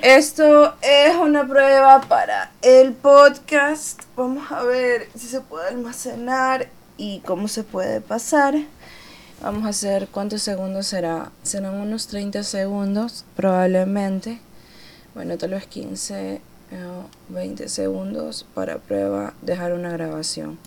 esto es una prueba para el podcast. Vamos a ver si se puede almacenar y cómo se puede pasar. Vamos a hacer cuántos segundos será. Serán unos 30 segundos probablemente. Bueno, tal vez 15 o 20 segundos para prueba dejar una grabación.